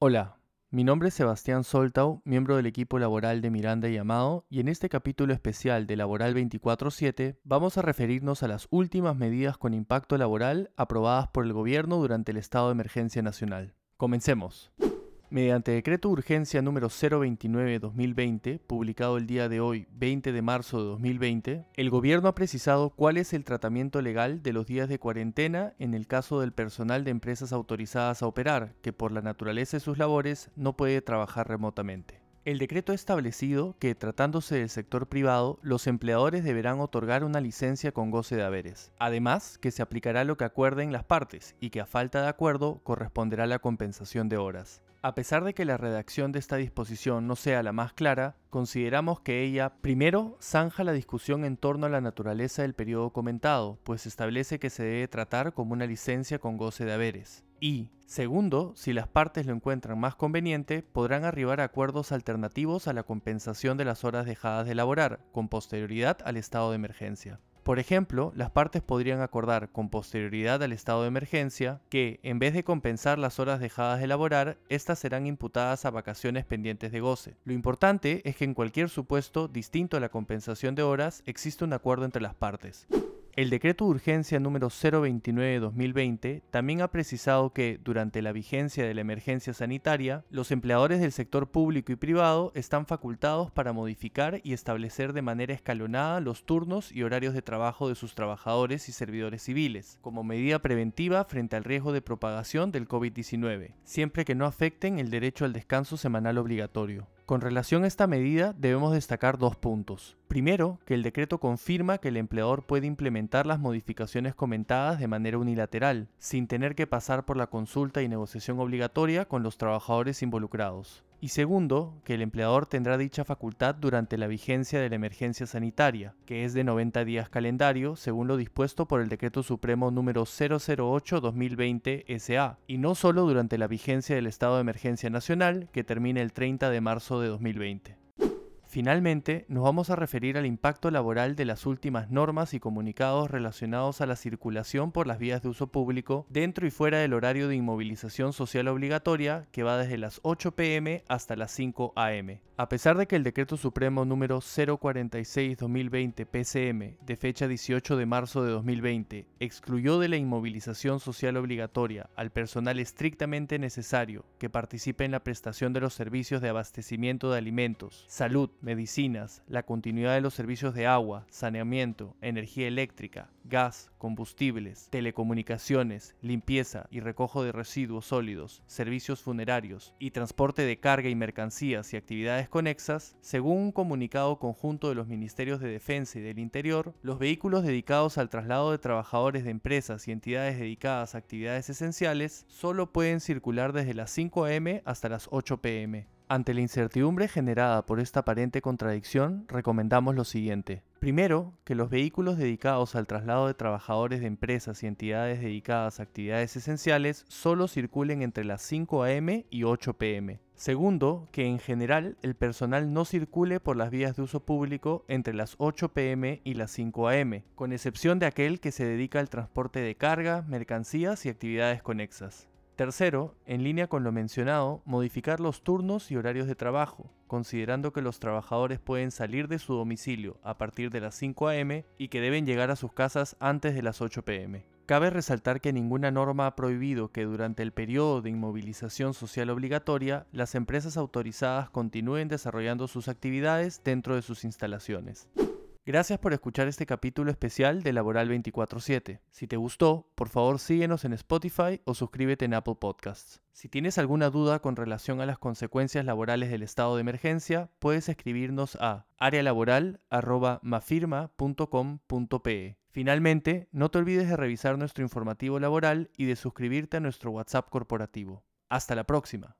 Hola, mi nombre es Sebastián Soltau, miembro del equipo laboral de Miranda y Amado, y en este capítulo especial de Laboral 24-7 vamos a referirnos a las últimas medidas con impacto laboral aprobadas por el gobierno durante el estado de emergencia nacional. Comencemos. Mediante decreto de urgencia número 029-2020, publicado el día de hoy, 20 de marzo de 2020, el gobierno ha precisado cuál es el tratamiento legal de los días de cuarentena en el caso del personal de empresas autorizadas a operar, que por la naturaleza de sus labores no puede trabajar remotamente. El decreto ha establecido que, tratándose del sector privado, los empleadores deberán otorgar una licencia con goce de haberes. Además, que se aplicará lo que acuerden las partes y que a falta de acuerdo corresponderá la compensación de horas. A pesar de que la redacción de esta disposición no sea la más clara, consideramos que ella, primero, zanja la discusión en torno a la naturaleza del periodo comentado, pues establece que se debe tratar como una licencia con goce de haberes. Y, segundo, si las partes lo encuentran más conveniente, podrán arribar a acuerdos alternativos a la compensación de las horas dejadas de laborar, con posterioridad al estado de emergencia. Por ejemplo, las partes podrían acordar con posterioridad al estado de emergencia que, en vez de compensar las horas dejadas de laborar, éstas serán imputadas a vacaciones pendientes de goce. Lo importante es que en cualquier supuesto distinto a la compensación de horas existe un acuerdo entre las partes. El decreto de urgencia número 029-2020 también ha precisado que, durante la vigencia de la emergencia sanitaria, los empleadores del sector público y privado están facultados para modificar y establecer de manera escalonada los turnos y horarios de trabajo de sus trabajadores y servidores civiles, como medida preventiva frente al riesgo de propagación del COVID-19, siempre que no afecten el derecho al descanso semanal obligatorio. Con relación a esta medida debemos destacar dos puntos. Primero, que el decreto confirma que el empleador puede implementar las modificaciones comentadas de manera unilateral, sin tener que pasar por la consulta y negociación obligatoria con los trabajadores involucrados y segundo, que el empleador tendrá dicha facultad durante la vigencia de la emergencia sanitaria, que es de 90 días calendario, según lo dispuesto por el Decreto Supremo número 008-2020 SA, y no solo durante la vigencia del estado de emergencia nacional, que termina el 30 de marzo de 2020. Finalmente, nos vamos a referir al impacto laboral de las últimas normas y comunicados relacionados a la circulación por las vías de uso público dentro y fuera del horario de inmovilización social obligatoria que va desde las 8 pm hasta las 5 am. A pesar de que el Decreto Supremo número 046-2020 PCM de fecha 18 de marzo de 2020 excluyó de la inmovilización social obligatoria al personal estrictamente necesario que participe en la prestación de los servicios de abastecimiento de alimentos, salud, medicinas, la continuidad de los servicios de agua, saneamiento, energía eléctrica, gas, combustibles, telecomunicaciones, limpieza y recojo de residuos sólidos, servicios funerarios y transporte de carga y mercancías y actividades conexas, según un comunicado conjunto de los Ministerios de Defensa y del Interior, los vehículos dedicados al traslado de trabajadores de empresas y entidades dedicadas a actividades esenciales solo pueden circular desde las 5 am hasta las 8 pm. Ante la incertidumbre generada por esta aparente contradicción, recomendamos lo siguiente. Primero, que los vehículos dedicados al traslado de trabajadores de empresas y entidades dedicadas a actividades esenciales solo circulen entre las 5 a.m. y 8 p.m. Segundo, que en general el personal no circule por las vías de uso público entre las 8 pm y las 5 am, con excepción de aquel que se dedica al transporte de carga, mercancías y actividades conexas. Tercero, en línea con lo mencionado, modificar los turnos y horarios de trabajo, considerando que los trabajadores pueden salir de su domicilio a partir de las 5 a.m. y que deben llegar a sus casas antes de las 8 p.m. Cabe resaltar que ninguna norma ha prohibido que durante el periodo de inmovilización social obligatoria las empresas autorizadas continúen desarrollando sus actividades dentro de sus instalaciones. Gracias por escuchar este capítulo especial de Laboral 24/7. Si te gustó, por favor síguenos en Spotify o suscríbete en Apple Podcasts. Si tienes alguna duda con relación a las consecuencias laborales del estado de emergencia, puedes escribirnos a arealaboral.mafirma.com.pe. Finalmente, no te olvides de revisar nuestro informativo laboral y de suscribirte a nuestro WhatsApp corporativo. Hasta la próxima.